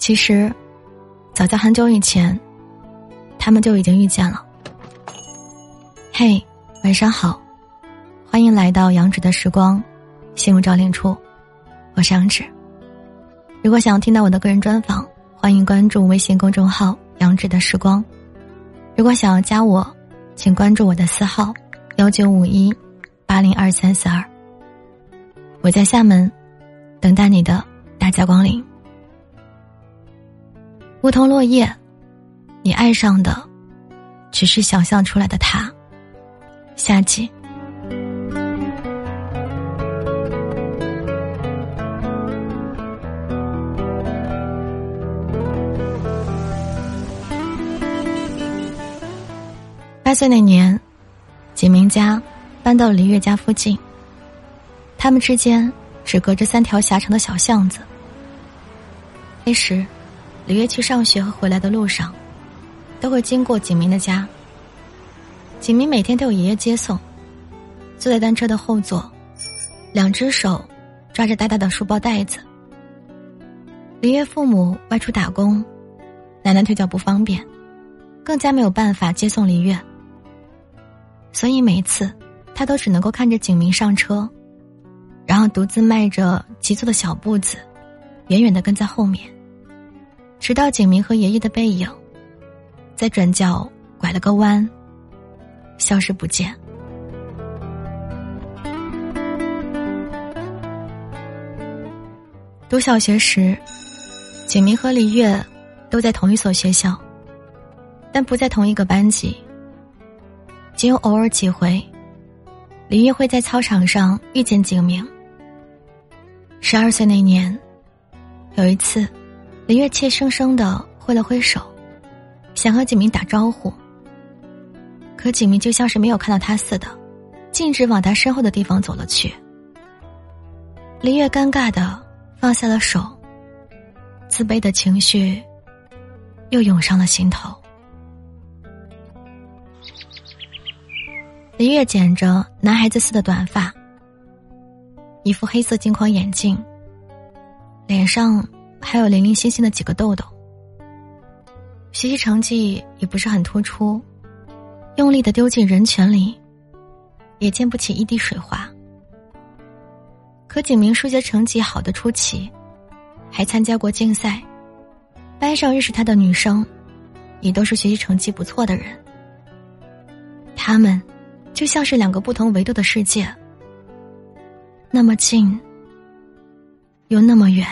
其实，早在很久以前，他们就已经遇见了。嘿，晚上好，欢迎来到杨芷的时光，心如照恋处，我是杨芷。如果想要听到我的个人专访，欢迎关注微信公众号“杨芷的时光”。如果想要加我，请关注我的私号幺九五一八零二三四二。我在厦门，等待你的大驾光临。梧桐落叶，你爱上的只是想象出来的他。下集。八岁那年，景明家搬到了黎月家附近。他们之间只隔着三条狭长的小巷子。那时，李月去上学和回来的路上，都会经过景明的家。景明每天都有爷爷接送，坐在单车的后座，两只手抓着大大的书包袋子。李月父母外出打工，奶奶腿脚不方便，更加没有办法接送李月。所以每次，他都只能够看着景明上车，然后独自迈着急促的小步子，远远的跟在后面，直到景明和爷爷的背影，在转角拐了个弯，消失不见。读小学时，景明和李月都在同一所学校，但不在同一个班级。仅有偶尔几回，李月会在操场上遇见景明。十二岁那年，有一次，林月怯生生的挥了挥手，想和景明打招呼。可景明就像是没有看到他似的，径直往他身后的地方走了去。林月尴尬的放下了手，自卑的情绪又涌上了心头。林月剪着男孩子似的短发，一副黑色镜框眼镜，脸上还有零零星星的几个痘痘。学习成绩也不是很突出，用力的丢进人群里，也溅不起一滴水花。可景明数学成绩好的出奇，还参加过竞赛，班上认识他的女生，也都是学习成绩不错的人。他们。就像是两个不同维度的世界，那么近，又那么远。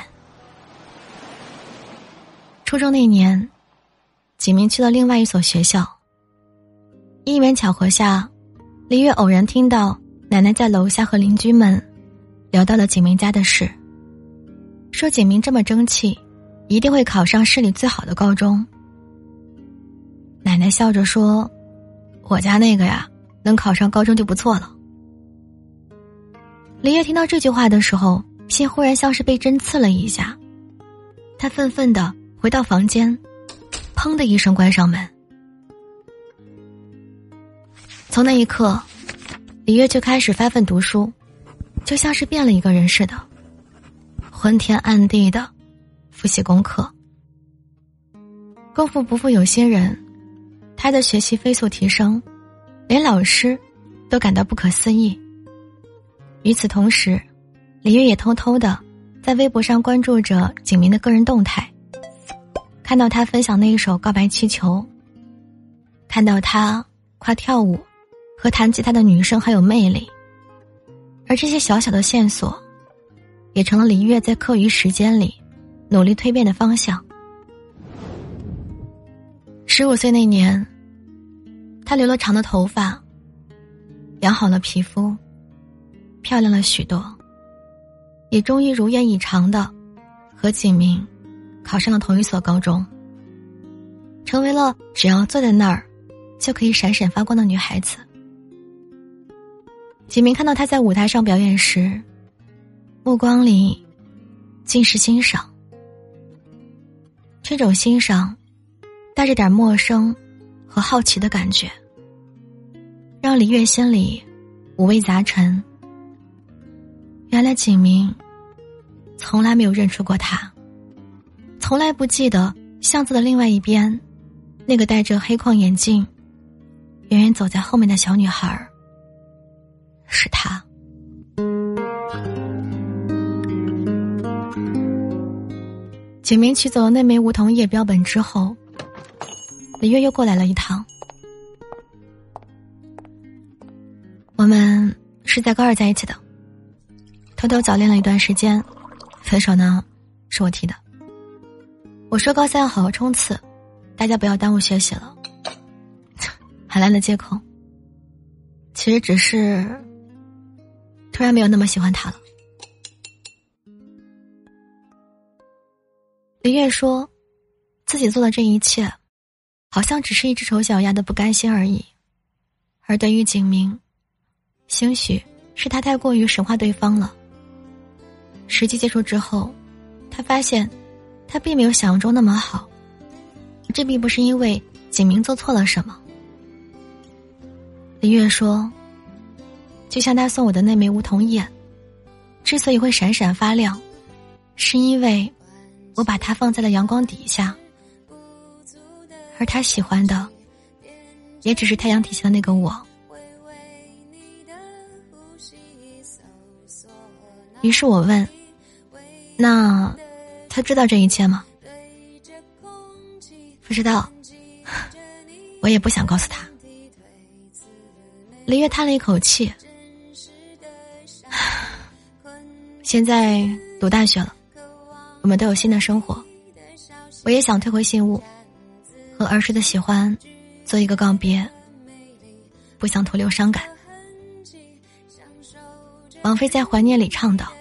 初中那年，景明去了另外一所学校。因缘巧合下，李月偶然听到奶奶在楼下和邻居们聊到了景明家的事，说景明这么争气，一定会考上市里最好的高中。奶奶笑着说：“我家那个呀。”能考上高中就不错了。李月听到这句话的时候，心忽然像是被针刺了一下，他愤愤的回到房间，砰的一声关上门。从那一刻，李月就开始发奋读书，就像是变了一个人似的，昏天暗地的复习功课。功夫不负有心人，他的学习飞速提升。连老师都感到不可思议。与此同时，李月也偷偷的在微博上关注着景明的个人动态，看到他分享那一首《告白气球》，看到他夸跳舞和弹吉他的女生很有魅力，而这些小小的线索，也成了李月在课余时间里努力蜕变的方向。十五岁那年。她留了长的头发，养好了皮肤，漂亮了许多，也终于如愿以偿的和景明考上了同一所高中，成为了只要坐在那儿就可以闪闪发光的女孩子。景明看到她在舞台上表演时，目光里尽是欣赏，这种欣赏带着点陌生。和好奇的感觉，让李月心里五味杂陈。原来景明从来没有认出过他，从。来不记得巷子的另外一边，那个戴着黑框眼镜、远远走在后面的小女孩儿，是她。景明取走了那枚梧桐叶标本之后，李月又过来了一趟。我们是在高二在一起的，偷偷早恋了一段时间，分手呢是我提的。我说高三要好好冲刺，大家不要耽误学习了。海兰的借口，其实只是突然没有那么喜欢他了。李月说，自己做的这一切，好像只是一只丑小鸭的不甘心而已。而对于景明，兴许是他太过于神化对方了。实际接触之后，他发现，他并没有想象中那么好。这并不是因为景明做错了什么。林月说，就像他送我的那枚梧桐叶，之所以会闪闪发亮，是因为。我把它放在了阳光底下，而他喜欢的，也只是太阳底下的那个我。于是我问：“那他知道这一切吗？”不知道，我也不想告诉他。林月叹了一口气，现在读大学了。我们都有新的生活，我也想退回信物，和儿时的喜欢做一个告别，不想徒留伤感。王菲在《怀念》里唱道：“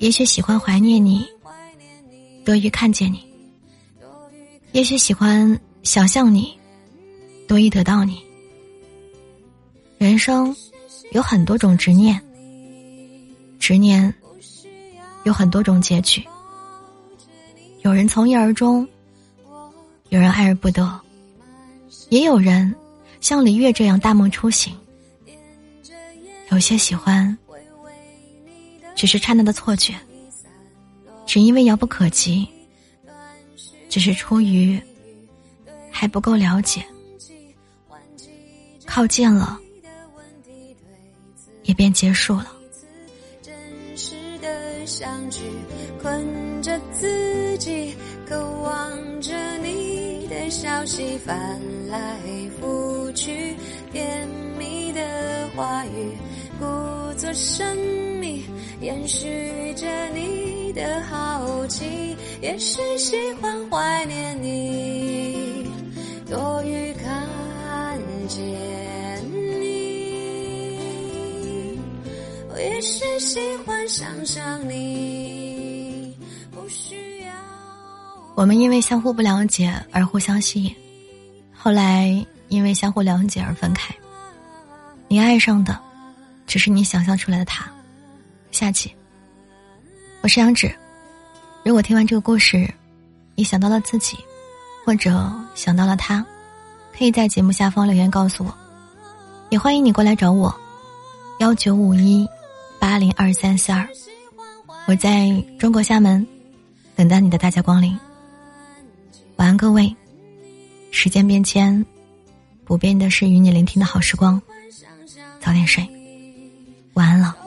也许喜欢怀念你，多于看见你；也许喜欢想象你，多于得到你。人生有很多种执念，执念有很多种结局。”有人从一而终，有人爱而不得，也有人像李月这样大梦初醒。有些喜欢，只是刹那的错觉，只因为遥不可及，只是出于还不够了解，靠近了，也便结束了。相聚困着自己，渴望着你的消息翻来覆去，甜蜜的话语，故作神秘，延续着你的好奇，也是喜欢怀念你，多于看见你，我也是喜欢想象你。我们因为相互不了解而互相吸引，后来因为相互了解而分开。你爱上的，只是你想象出来的他。下期，我是杨芷。如果听完这个故事，你想到了自己，或者想到了他，可以在节目下方留言告诉我。也欢迎你过来找我，幺九五一八零二三四二。我在中国厦门，等待你的大驾光临。晚安，各位。时间变迁，不变的是与你聆听的好时光。早点睡，晚安了。